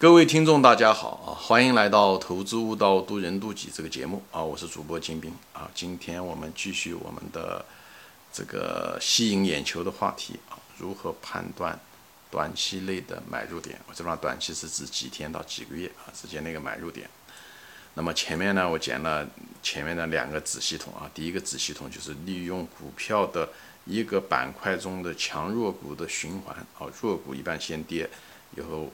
各位听众，大家好啊！欢迎来到《投资悟道，渡人渡己》这个节目啊！我是主播金兵啊！今天我们继续我们的这个吸引眼球的话题啊，如何判断短期内的买入点？我这边短期是指几天到几个月啊之间那个买入点。那么前面呢，我讲了前面的两个子系统啊，第一个子系统就是利用股票的一个板块中的强弱股的循环啊，弱股一般先跌，以后。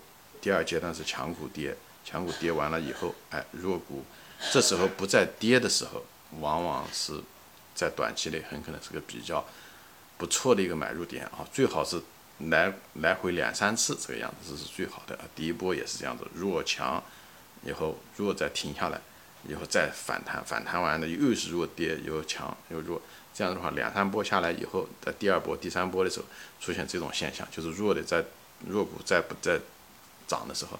第二阶段是强股跌，强股跌完了以后，哎，弱股这时候不再跌的时候，往往是在短期内很可能是个比较不错的一个买入点啊，最好是来来回两三次这个样子，这是最好的啊。第一波也是这样子，弱强以后弱再停下来，以后再反弹，反弹完了又是弱跌又强又弱，这样的话两三波下来以后，在第二波、第三波的时候出现这种现象，就是弱的在弱股在不在。涨的时候，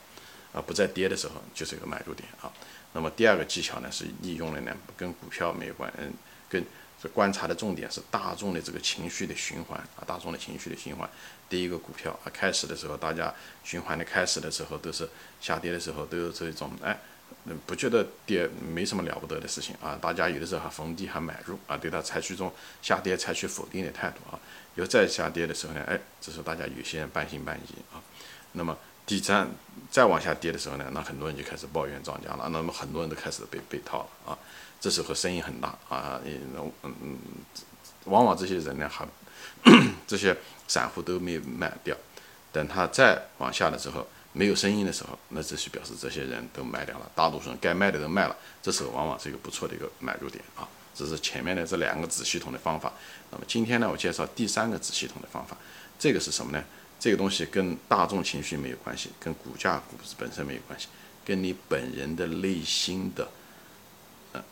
啊，不再跌的时候，就是一个买入点啊。那么第二个技巧呢，是利用了呢，跟股票没有关，嗯，跟这观察的重点是大众的这个情绪的循环啊，大众的情绪的循环。第一个股票啊，开始的时候，大家循环的开始的时候都是下跌的时候都有这种，哎，不觉得跌没什么了不得的事情啊，大家有的时候还逢低还买入啊，对它采取一种下跌采取否定的态度啊。有再下跌的时候呢，哎，这时候大家有些人半信半疑啊，那么。第三，再往下跌的时候呢，那很多人就开始抱怨涨价了，那么很多人都开始被被套了啊，这时候声音很大啊，嗯嗯，往往这些人呢还 这些散户都没有卖掉，等他再往下的时候没有声音的时候，那这是表示这些人都卖掉了，大多数人该卖的都卖了，这时候往往是一个不错的一个买入点啊，这是前面的这两个子系统的方法，那么今天呢，我介绍第三个子系统的方法，这个是什么呢？这个东西跟大众情绪没有关系，跟股价股市本身没有关系，跟你本人的内心的，呃，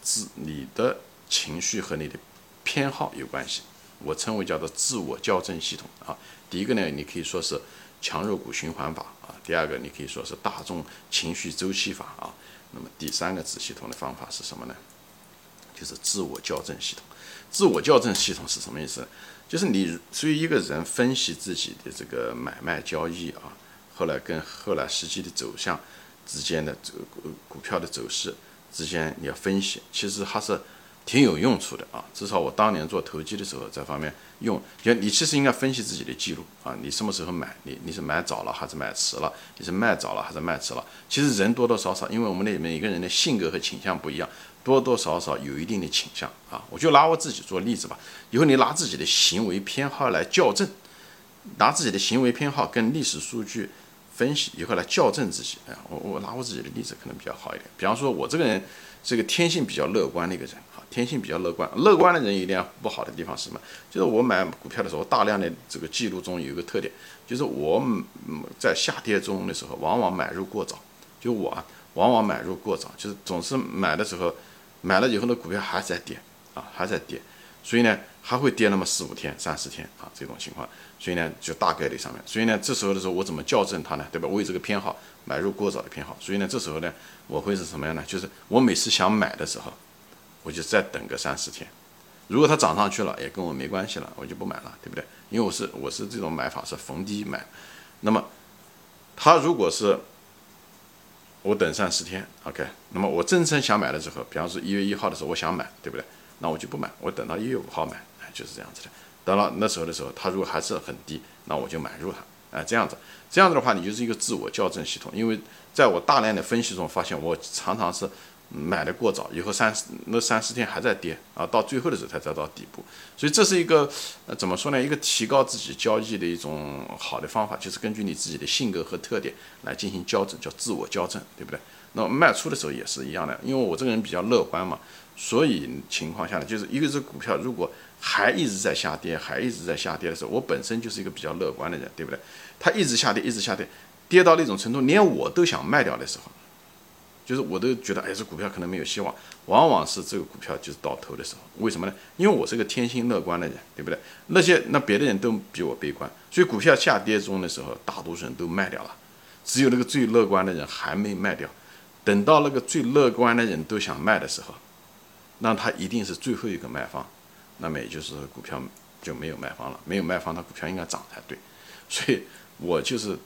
自你的情绪和你的偏好有关系。我称为叫做自我校正系统啊。第一个呢，你可以说是强弱股循环法啊；第二个，你可以说是大众情绪周期法啊。那么第三个子系统的方法是什么呢？就是自我校正系统。自我校正系统是什么意思？就是你所以一个人分析自己的这个买卖交易啊，后来跟后来实际的走向之间的这个股股票的走势之间你要分析，其实还是挺有用处的啊。至少我当年做投机的时候，这方面用，就你其实应该分析自己的记录啊，你什么时候买，你你是买早了还是买迟了，你是卖早了还是卖迟了？其实人多多少少，因为我们那每个人的性格和倾向不一样。多多少少有一定的倾向啊，我就拿我自己做例子吧。以后你拿自己的行为偏好来校正，拿自己的行为偏好跟历史数据分析以后来校正自己。哎，我我拿我自己的例子可能比较好一点。比方说，我这个人是个天性比较乐观的一个人啊，天性比较乐观。乐观的人有点不好的地方是什么？就是我买股票的时候，大量的这个记录中有一个特点，就是我在下跌中的时候，往往买入过早。就我啊，往往买入过早，就是总是买的时候。买了以后呢，股票还在跌啊，还在跌，所以呢，还会跌那么四五天、三四天啊，这种情况，所以呢，就大概率上面，所以呢，这时候的时候，我怎么校正它呢？对吧？我有这个偏好，买入过早的偏好，所以呢，这时候呢，我会是什么样呢？就是我每次想买的时候，我就再等个三四天，如果它涨上去了，也跟我没关系了，我就不买了，对不对？因为我是我是这种买法是逢低买，那么它如果是。我等上十天，OK。那么我真正想买的时候，比方说一月一号的时候，我想买，对不对？那我就不买，我等到一月五号买，哎，就是这样子的。到了那时候的时候，它如果还是很低，那我就买入它，哎，这样子。这样子的话，你就是一个自我校正系统。因为在我大量的分析中发现，我常常是。买的过早，以后三十那三十天还在跌啊，到最后的时候才找到底部，所以这是一个呃怎么说呢？一个提高自己交易的一种好的方法，就是根据你自己的性格和特点来进行校正，叫自我校正，对不对？那么卖出的时候也是一样的，因为我这个人比较乐观嘛，所以情况下呢，就是一个是股票如果还一直在下跌，还一直在下跌的时候，我本身就是一个比较乐观的人，对不对？它一直下跌，一直下跌，跌到那种程度，连我都想卖掉的时候。就是我都觉得，哎，这股票可能没有希望，往往是这个股票就是到头的时候。为什么呢？因为我是个天性乐观的人，对不对？那些那别的人都比我悲观，所以股票下跌中的时候，大多数人都卖掉了，只有那个最乐观的人还没卖掉。等到那个最乐观的人都想卖的时候，那他一定是最后一个卖方，那么也就是股票就没有卖方了，没有卖方，那股票应该涨才对。所以我就是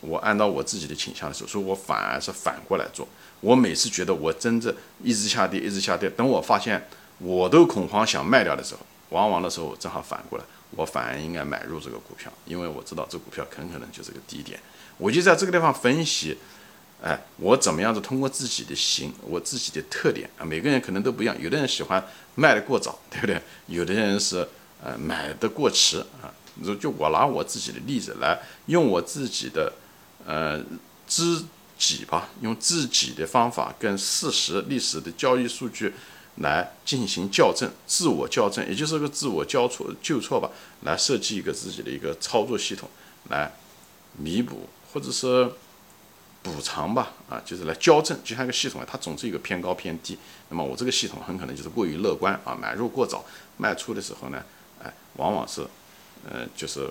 我按照我自己的倾向的时候，所以我反而是反过来做。我每次觉得我真正一直下跌，一直下跌，等我发现我都恐慌想卖掉的时候，往往的时候正好反过来，我反而应该买入这个股票，因为我知道这股票很可能就是个低点。我就在这个地方分析，哎，我怎么样子通过自己的心，我自己的特点啊，每个人可能都不一样，有的人喜欢卖的过早，对不对？有的人是呃买的过迟啊。就就我拿我自己的例子来用我自己的呃知己吧，用自己的方法跟事实、历史的交易数据来进行校正，自我校正，也就是个自我交错纠错吧，来设计一个自己的一个操作系统来弥补。或者是补偿吧，啊，就是来校正，就像一个系统，它总是一个偏高偏低。那么我这个系统很可能就是过于乐观啊，买入过早，卖出的时候呢，哎，往往是，呃，就是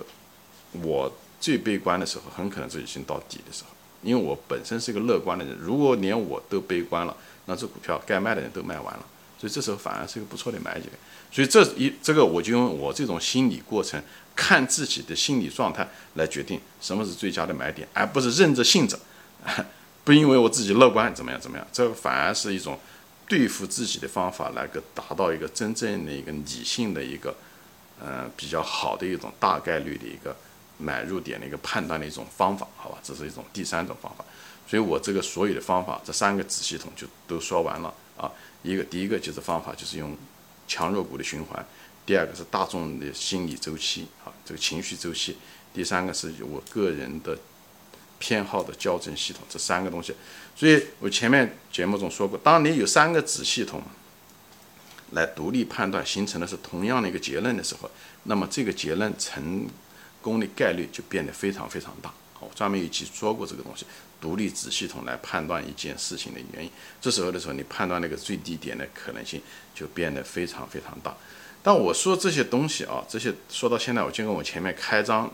我最悲观的时候，很可能是已经到底的时候。因为我本身是一个乐观的人，如果连我都悲观了，那这股票该卖的人都卖完了，所以这时候反而是一个不错的买点。所以这一这个我就用我这种心理过程。看自己的心理状态来决定什么是最佳的买点，而不是任着性子，不因为我自己乐观怎么样怎么样，这反而是一种对付自己的方法，来个达到一个真正的一个理性的一个，呃比较好的一种大概率的一个买入点的一个判断的一种方法，好吧，这是一种第三种方法。所以我这个所有的方法，这三个子系统就都说完了啊。一个第一个就是方法，就是用强弱股的循环。第二个是大众的心理周期，啊，这个情绪周期；第三个是我个人的偏好的校正系统，这三个东西。所以我前面节目中说过，当你有三个子系统来独立判断，形成的是同样的一个结论的时候，那么这个结论成功的概率就变得非常非常大。我专门有期说过这个东西，独立子系统来判断一件事情的原因。这时候的时候，你判断那个最低点的可能性就变得非常非常大。但我说这些东西啊，这些说到现在，我就跟我前面开张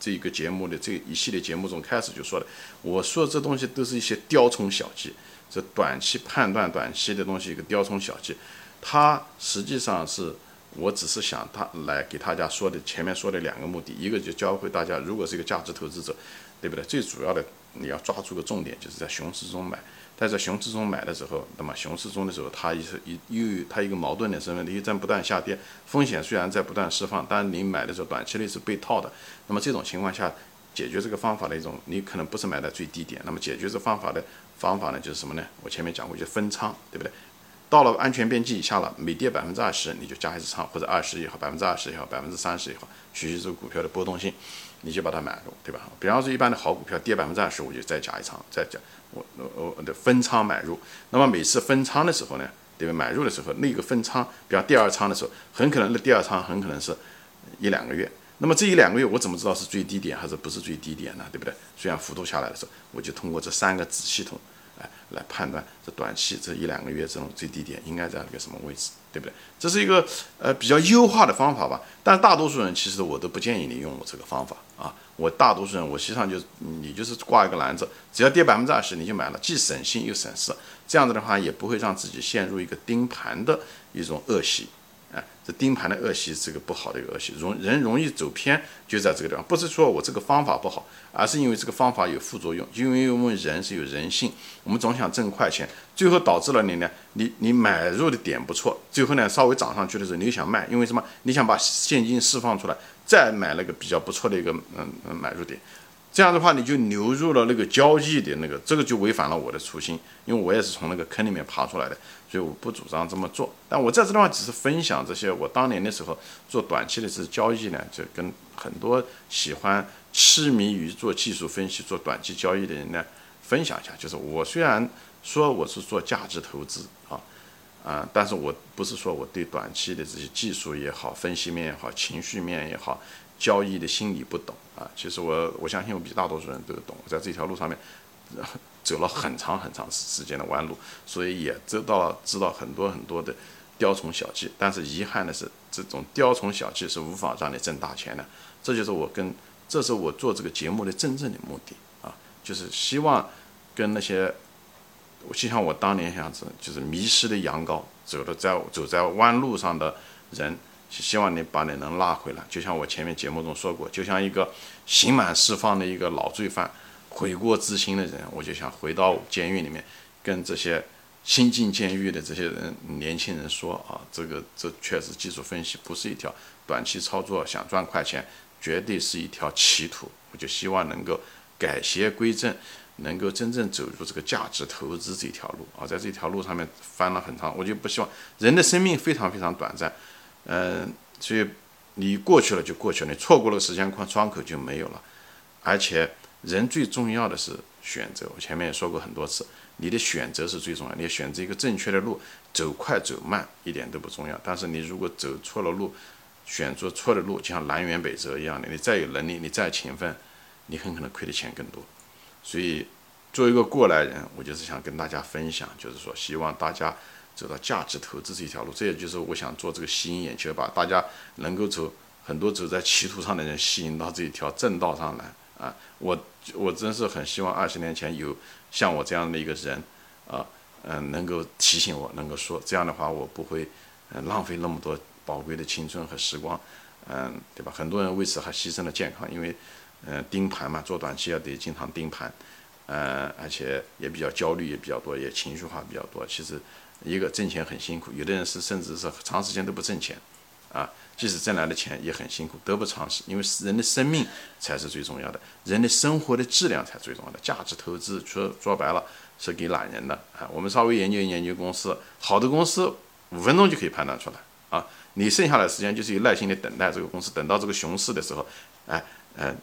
这个节目的这一系列节目中开始就说的，我说这东西都是一些雕虫小技，这短期判断短期的东西一个雕虫小技，它实际上是我只是想他来给大家说的前面说的两个目的，一个就教会大家，如果是一个价值投资者，对不对？最主要的你要抓住个重点，就是在熊市中买。但在熊市中买的时候，那么熊市中的时候，它也是一又它一个矛盾的身份，你在不断下跌，风险虽然在不断释放，但你买的时候短期内是被套的。那么这种情况下，解决这个方法的一种，你可能不是买在最低点。那么解决这方法的方法呢，就是什么呢？我前面讲过，就分仓，对不对？到了安全边际以下了，每跌百分之二十，你就加一次仓，或者二十也好，百分之二十也好，百分之三十也好，取决于这个股票的波动性，你就把它买入，对吧？比方说一般的好股票跌百分之二十，我就再加一仓，再加。我我我的分仓买入，那么每次分仓的时候呢，对吧？买入的时候，那个分仓，比方第二仓的时候，很可能那第二仓很可能是一两个月。那么这一两个月，我怎么知道是最低点还是不是最低点呢？对不对？虽然幅度下来的时候，我就通过这三个子系统。来来判断这短期这一两个月这种最低点应该在一个什么位置，对不对？这是一个呃比较优化的方法吧。但大多数人其实我都不建议你用我这个方法啊。我大多数人我实际上就你就是挂一个篮子，只要跌百分之二十你就买了，既省心又省事。这样子的话也不会让自己陷入一个盯盘的一种恶习。哎，这盯盘的恶习是个不好的一个恶习，容人容易走偏，就在这个地方。不是说我这个方法不好，而是因为这个方法有副作用。因为我们人是有人性，我们总想挣快钱，最后导致了你呢，你你买入的点不错，最后呢稍微涨上去的时候，你又想卖，因为什么？你想把现金释放出来，再买那个比较不错的一个嗯嗯买入点。这样的话，你就流入了那个交易的那个，这个就违反了我的初心，因为我也是从那个坑里面爬出来的，所以我不主张这么做。但我在这地方只是分享这些我当年的时候做短期的这交易呢，就跟很多喜欢痴迷于做技术分析、做短期交易的人呢分享一下。就是我虽然说我是做价值投资啊，但是我不是说我对短期的这些技术也好、分析面也好、情绪面也好。交易的心理不懂啊，其实我我相信我比大多数人都懂，在这条路上面走了很长很长时间的弯路，所以也知道知道很多很多的雕虫小技。但是遗憾的是，这种雕虫小技是无法让你挣大钱的。这就是我跟这是我做这个节目的真正的目的啊，就是希望跟那些就像我当年样子，就是迷失的羊羔，走的在走在弯路上的人。希望你把你能拉回来，就像我前面节目中说过，就像一个刑满释放的一个老罪犯，悔过自新的人，我就想回到监狱里面，跟这些新进监狱的这些人、年轻人说啊，这个这确实技术分析不是一条短期操作，想赚快钱，绝对是一条歧途。我就希望能够改邪归正，能够真正走入这个价值投资这条路啊，在这条路上面翻了很长，我就不希望人的生命非常非常短暂，嗯，所以你过去了就过去了，你错过了时间框窗口就没有了，而且。人最重要的是选择，我前面也说过很多次，你的选择是最重要。你选择一个正确的路，走快走慢一点都不重要。但是你如果走错了路，选择错的路，就像南辕北辙一样的，你再有能力，你再勤奋，你很可能亏的钱更多。所以，作为一个过来人，我就是想跟大家分享，就是说，希望大家走到价值投资这一条路。这也就是我想做这个吸引眼球，把大家能够走很多走在歧途上的人吸引到这一条正道上来。啊，我我真是很希望二十年前有像我这样的一个人，啊，嗯，能够提醒我，能够说这样的话，我不会，嗯，浪费那么多宝贵的青春和时光，嗯，对吧？很多人为此还牺牲了健康，因为，嗯，盯盘嘛，做短期要得经常盯盘，嗯，而且也比较焦虑，也比较多，也情绪化比较多。其实，一个挣钱很辛苦，有的人是甚至是长时间都不挣钱，啊。即使挣来的钱也很辛苦，得不偿失。因为人的生命才是最重要的，人的生活的质量才最重要的。价值投资说说白了是给懒人的啊。我们稍微研究研究公司，好的公司五分钟就可以判断出来啊。你剩下的时间就是有耐心的等待这个公司，等到这个熊市的时候，哎，嗯，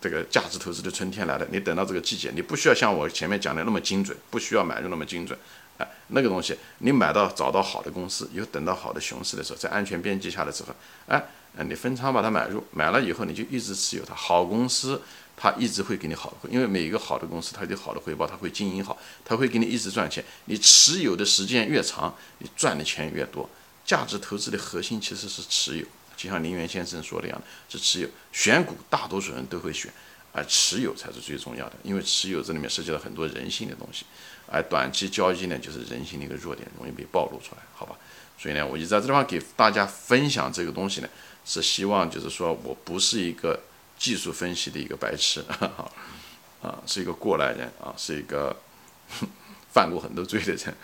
这个价值投资的春天来了，你等到这个季节，你不需要像我前面讲的那么精准，不需要买入那么精准。哎那个东西，你买到找到好的公司，有等到好的熊市的时候，在安全边际下的时候，哎，你分仓把它买入，买了以后你就一直持有它。好公司，它一直会给你好，因为每一个好的公司它有好的回报，它会经营好，它会给你一直赚钱。你持有的时间越长，你赚的钱越多。价值投资的核心其实是持有，就像林园先生说的一样，是持有。选股大多数人都会选。而持有才是最重要的，因为持有这里面涉及到很多人性的东西，而短期交易呢，就是人性的一个弱点，容易被暴露出来，好吧？所以呢，我就在这地方给大家分享这个东西呢，是希望就是说我不是一个技术分析的一个白痴，哈啊，是一个过来人啊，是一个 犯过很多罪的人，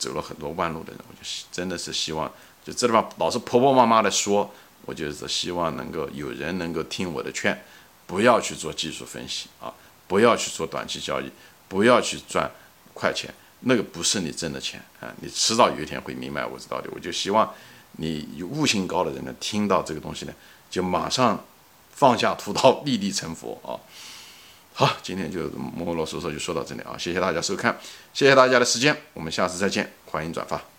走了很多弯路的人，我就真的是希望，就这地方老是婆婆妈妈的说，我就是希望能够有人能够听我的劝。不要去做技术分析啊！不要去做短期交易，不要去赚快钱，那个不是你挣的钱啊！你迟早有一天会明白我知道的。我就希望你有悟性高的人呢，听到这个东西呢，就马上放下屠刀，立地成佛啊！好，今天就啰啰嗦嗦就说到这里啊！谢谢大家收看，谢谢大家的时间，我们下次再见，欢迎转发。